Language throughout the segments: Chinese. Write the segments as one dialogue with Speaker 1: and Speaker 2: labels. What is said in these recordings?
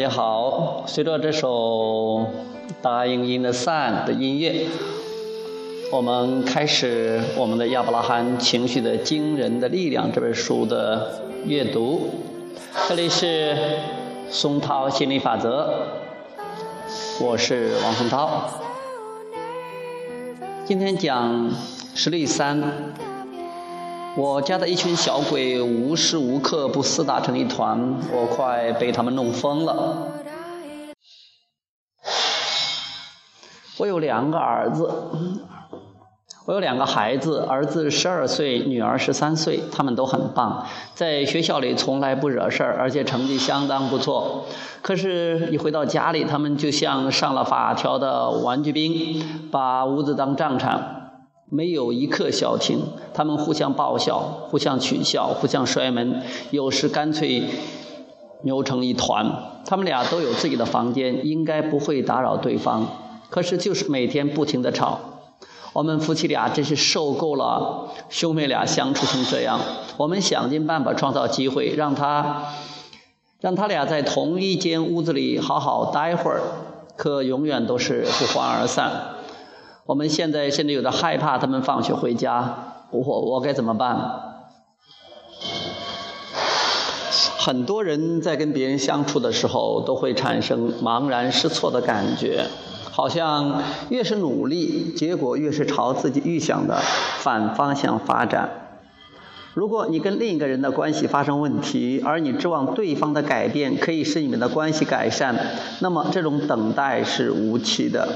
Speaker 1: 大家好。随着这首大英音的散的音乐，我们开始我们的亚伯拉罕情绪的惊人的力量这本书的阅读。这里是松涛心理法则，我是王松涛。今天讲实例三。我家的一群小鬼无时无刻不厮打成一团，我快被他们弄疯了。我有两个儿子，我有两个孩子，儿子十二岁，女儿十三岁，他们都很棒，在学校里从来不惹事儿，而且成绩相当不错。可是，一回到家里，他们就像上了法条的玩具兵，把屋子当战场。没有一刻消停，他们互相爆笑，互相取笑，互相摔门，有时干脆扭成一团。他们俩都有自己的房间，应该不会打扰对方，可是就是每天不停的吵。我们夫妻俩真是受够了兄妹俩相处成这样。我们想尽办法创造机会，让他让他俩在同一间屋子里好好待会儿，可永远都是不欢而散。我们现在甚至有点害怕他们放学回家，我我该怎么办？很多人在跟别人相处的时候，都会产生茫然失措的感觉，好像越是努力，结果越是朝自己预想的反方向发展。如果你跟另一个人的关系发生问题，而你指望对方的改变可以使你们的关系改善，那么这种等待是无期的。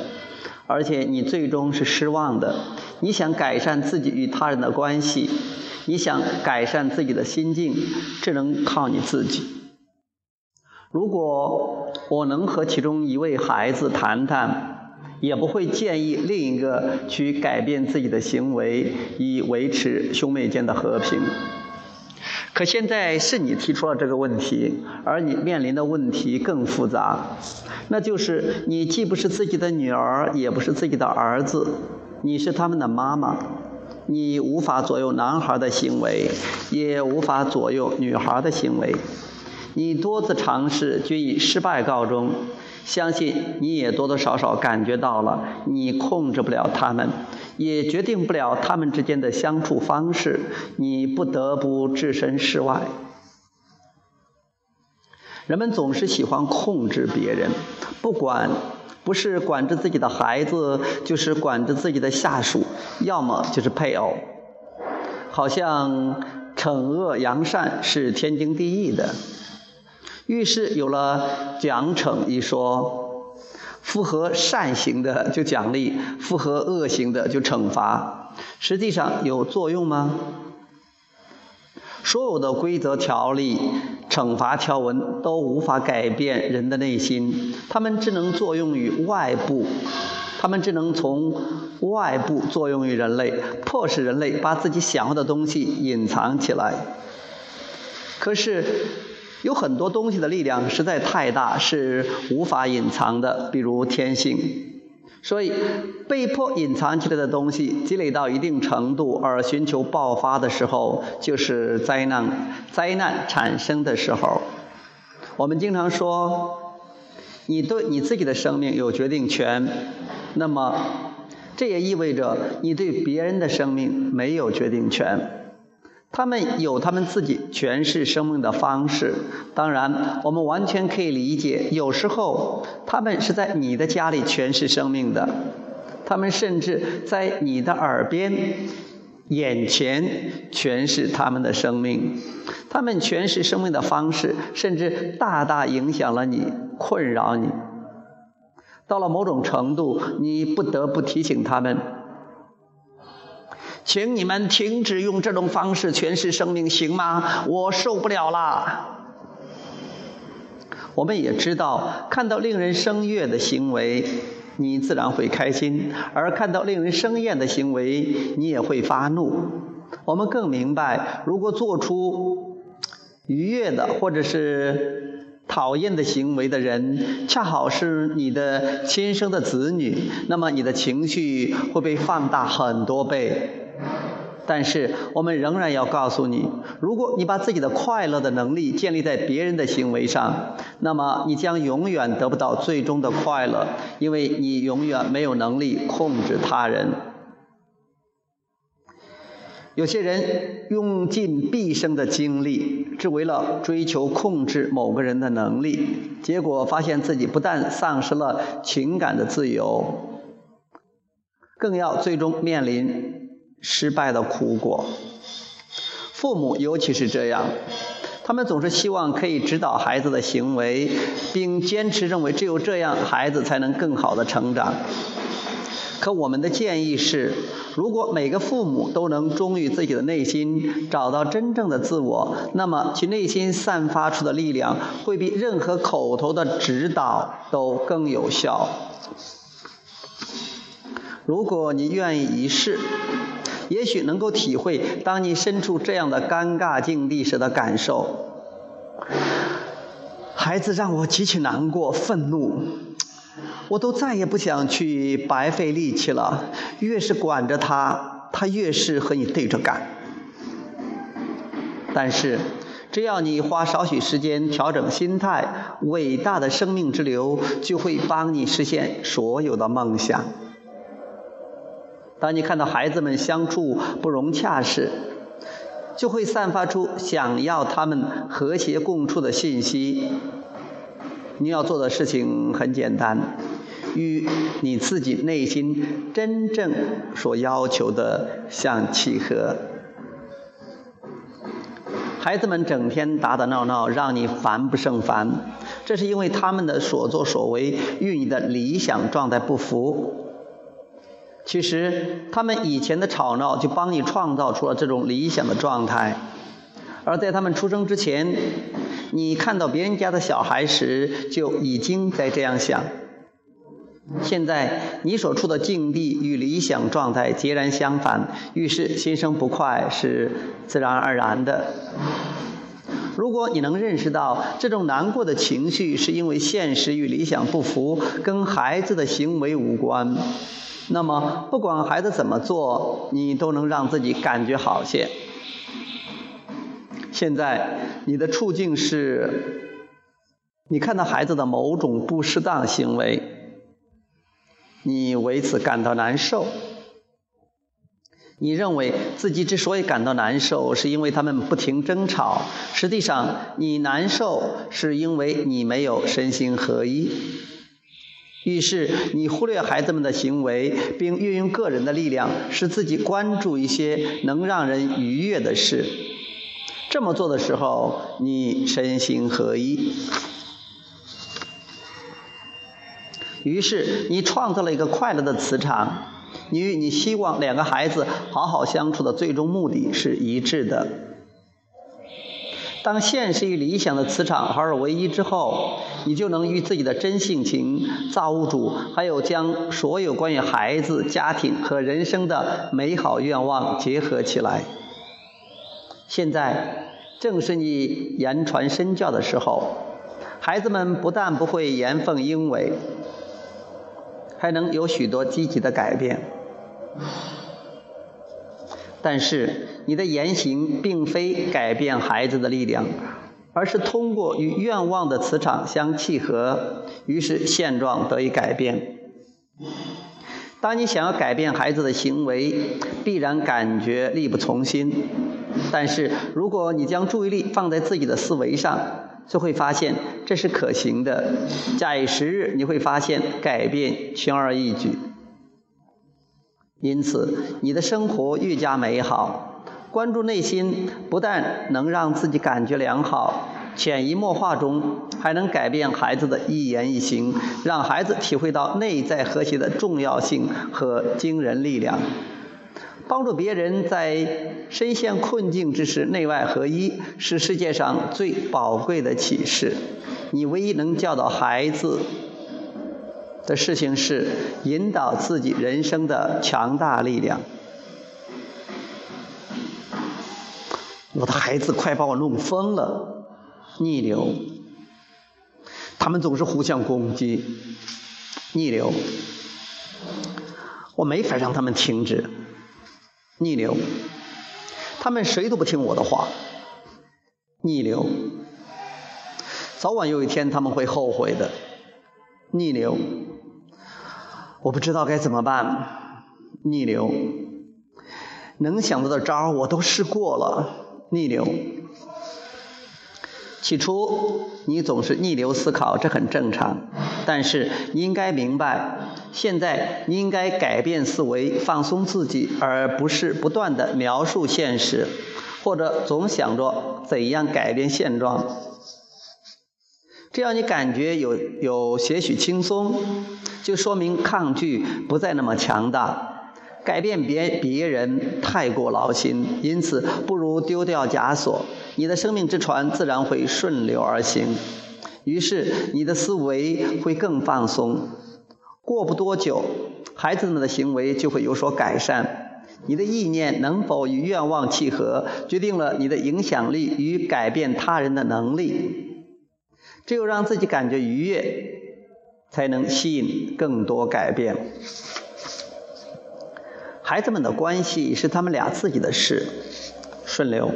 Speaker 1: 而且你最终是失望的。你想改善自己与他人的关系，你想改善自己的心境，只能靠你自己。如果我能和其中一位孩子谈谈，也不会建议另一个去改变自己的行为，以维持兄妹间的和平。可现在是你提出了这个问题，而你面临的问题更复杂，那就是你既不是自己的女儿，也不是自己的儿子，你是他们的妈妈，你无法左右男孩的行为，也无法左右女孩的行为，你多次尝试均以失败告终。相信你也多多少少感觉到了，你控制不了他们，也决定不了他们之间的相处方式，你不得不置身事外。人们总是喜欢控制别人，不管不是管制自己的孩子，就是管制自己的下属，要么就是配偶，好像惩恶扬善是天经地义的。于是有了奖惩一说，符合善行的就奖励，符合恶行的就惩罚。实际上有作用吗？所有的规则条例、惩罚条文都无法改变人的内心，他们只能作用于外部，他们只能从外部作用于人类，迫使人类把自己想要的东西隐藏起来。可是。有很多东西的力量实在太大，是无法隐藏的，比如天性。所以，被迫隐藏起来的东西积累到一定程度而寻求爆发的时候，就是灾难。灾难产生的时候，我们经常说，你对你自己的生命有决定权，那么这也意味着你对别人的生命没有决定权。他们有他们自己诠释生命的方式，当然，我们完全可以理解，有时候他们是在你的家里诠释生命的，他们甚至在你的耳边、眼前诠释他们的生命，他们诠释生命的方式，甚至大大影响了你，困扰你。到了某种程度，你不得不提醒他们。请你们停止用这种方式诠释生命，行吗？我受不了了。我们也知道，看到令人生悦的行为，你自然会开心；而看到令人生厌的行为，你也会发怒。我们更明白，如果做出愉悦的或者是讨厌的行为的人，恰好是你的亲生的子女，那么你的情绪会被放大很多倍。但是我们仍然要告诉你，如果你把自己的快乐的能力建立在别人的行为上，那么你将永远得不到最终的快乐，因为你永远没有能力控制他人。有些人用尽毕生的精力，只为了追求控制某个人的能力，结果发现自己不但丧失了情感的自由，更要最终面临失败的苦果。父母尤其是这样，他们总是希望可以指导孩子的行为，并坚持认为只有这样，孩子才能更好的成长。可我们的建议是，如果每个父母都能忠于自己的内心，找到真正的自我，那么其内心散发出的力量会比任何口头的指导都更有效。如果你愿意一试，也许能够体会当你身处这样的尴尬境地时的感受。孩子让我极其难过、愤怒。我都再也不想去白费力气了。越是管着他，他越是和你对着干。但是，只要你花少许时间调整心态，伟大的生命之流就会帮你实现所有的梦想。当你看到孩子们相处不融洽时，就会散发出想要他们和谐共处的信息。你要做的事情很简单。与你自己内心真正所要求的相契合。孩子们整天打打闹闹，让你烦不胜烦，这是因为他们的所作所为与你的理想状态不符。其实，他们以前的吵闹就帮你创造出了这种理想的状态，而在他们出生之前，你看到别人家的小孩时，就已经在这样想。现在你所处的境地与理想状态截然相反，于是心生不快是自然而然的。如果你能认识到这种难过的情绪是因为现实与理想不符，跟孩子的行为无关，那么不管孩子怎么做，你都能让自己感觉好些。现在你的处境是，你看到孩子的某种不适当行为。你为此感到难受，你认为自己之所以感到难受，是因为他们不停争吵。实际上，你难受是因为你没有身心合一。于是，你忽略孩子们的行为，并运用个人的力量，使自己关注一些能让人愉悦的事。这么做的时候，你身心合一。于是，你创造了一个快乐的磁场，你与你希望两个孩子好好相处的最终目的是一致的。当现实与理想的磁场合二为一之后，你就能与自己的真性情、造物主，还有将所有关于孩子、家庭和人生的美好愿望结合起来。现在正是你言传身教的时候，孩子们不但不会言奉应违。还能有许多积极的改变，但是你的言行并非改变孩子的力量，而是通过与愿望的磁场相契合，于是现状得以改变。当你想要改变孩子的行为，必然感觉力不从心，但是如果你将注意力放在自己的思维上，就会发现这是可行的。假以时日，你会发现改变轻而易举。因此，你的生活愈加美好。关注内心，不但能让自己感觉良好，潜移默化中还能改变孩子的一言一行，让孩子体会到内在和谐的重要性和惊人力量。帮助别人在深陷困境之时内外合一，是世界上最宝贵的启示。你唯一能教导孩子的事情是引导自己人生的强大力量。我的孩子快把我弄疯了，逆流。他们总是互相攻击，逆流。我没法让他们停止。逆流，他们谁都不听我的话，逆流。早晚有一天他们会后悔的，逆流。我不知道该怎么办，逆流。能想到的招儿我都试过了，逆流。起初你总是逆流思考，这很正常。但是你应该明白，现在你应该改变思维，放松自己，而不是不断的描述现实，或者总想着怎样改变现状。这样你感觉有有些许轻松，就说明抗拒不再那么强大。改变别别人太过劳心，因此不如丢掉枷锁，你的生命之船自然会顺流而行。于是你的思维会更放松。过不多久，孩子们的行为就会有所改善。你的意念能否与愿望契合，决定了你的影响力与改变他人的能力。只有让自己感觉愉悦，才能吸引更多改变。孩子们的关系是他们俩自己的事，顺流。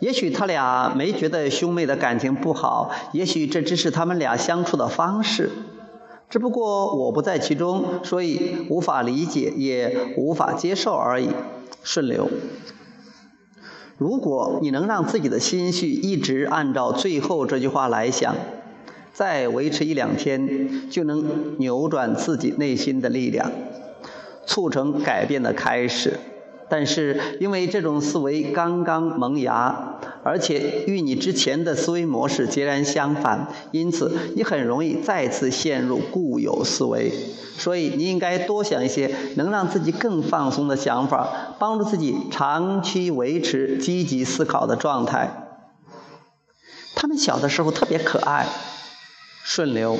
Speaker 1: 也许他俩没觉得兄妹的感情不好，也许这只是他们俩相处的方式。只不过我不在其中，所以无法理解，也无法接受而已。顺流。如果你能让自己的心绪一直按照最后这句话来想，再维持一两天，就能扭转自己内心的力量。促成改变的开始，但是因为这种思维刚刚萌芽，而且与你之前的思维模式截然相反，因此你很容易再次陷入固有思维。所以你应该多想一些能让自己更放松的想法，帮助自己长期维持积极思考的状态。他们小的时候特别可爱，顺流。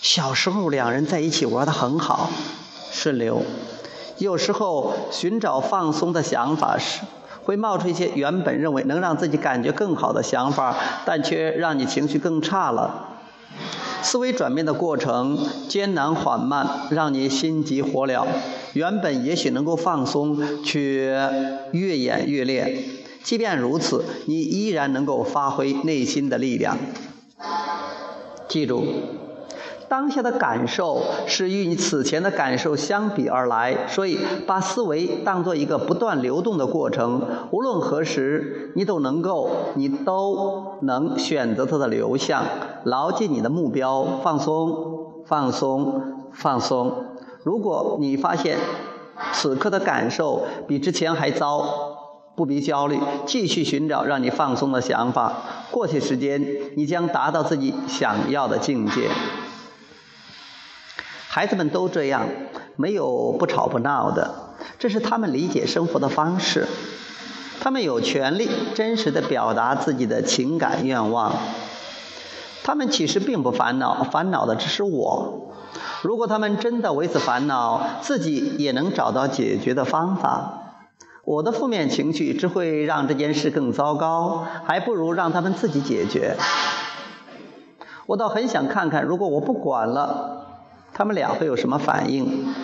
Speaker 1: 小时候两人在一起玩的很好。顺流，有时候寻找放松的想法时，会冒出一些原本认为能让自己感觉更好的想法，但却让你情绪更差了。思维转变的过程艰难缓慢，让你心急火燎。原本也许能够放松，却越演越烈。即便如此，你依然能够发挥内心的力量。记住。当下的感受是与你此前的感受相比而来，所以把思维当做一个不断流动的过程。无论何时，你都能够，你都能选择它的流向，牢记你的目标，放松，放松，放松。如果你发现此刻的感受比之前还糟，不必焦虑，继续寻找让你放松的想法。过些时间，你将达到自己想要的境界。孩子们都这样，没有不吵不闹的，这是他们理解生活的方式。他们有权利真实的表达自己的情感愿望。他们其实并不烦恼，烦恼的只是我。如果他们真的为此烦恼，自己也能找到解决的方法。我的负面情绪只会让这件事更糟糕，还不如让他们自己解决。我倒很想看看，如果我不管了。他们俩会有什么反应？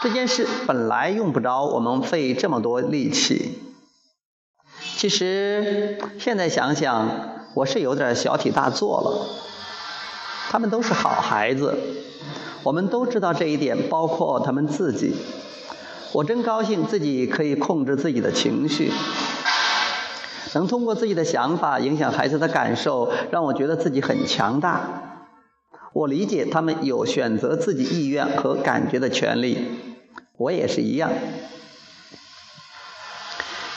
Speaker 1: 这件事本来用不着我们费这么多力气。其实现在想想，我是有点小题大做了。他们都是好孩子，我们都知道这一点，包括他们自己。我真高兴自己可以控制自己的情绪，能通过自己的想法影响孩子的感受，让我觉得自己很强大。我理解他们有选择自己意愿和感觉的权利，我也是一样。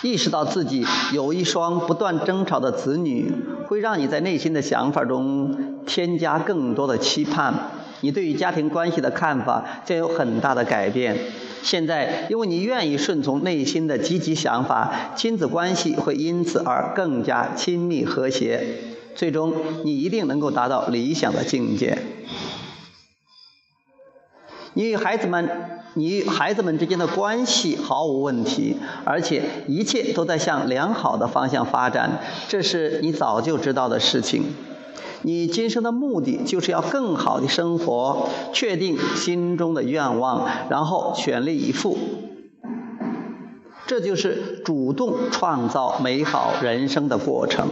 Speaker 1: 意识到自己有一双不断争吵的子女，会让你在内心的想法中添加更多的期盼，你对于家庭关系的看法将有很大的改变。现在，因为你愿意顺从内心的积极想法，亲子关系会因此而更加亲密和谐。最终，你一定能够达到理想的境界。你与孩子们，你与孩子们之间的关系毫无问题，而且一切都在向良好的方向发展，这是你早就知道的事情。你今生的目的就是要更好的生活，确定心中的愿望，然后全力以赴。这就是主动创造美好人生的过程。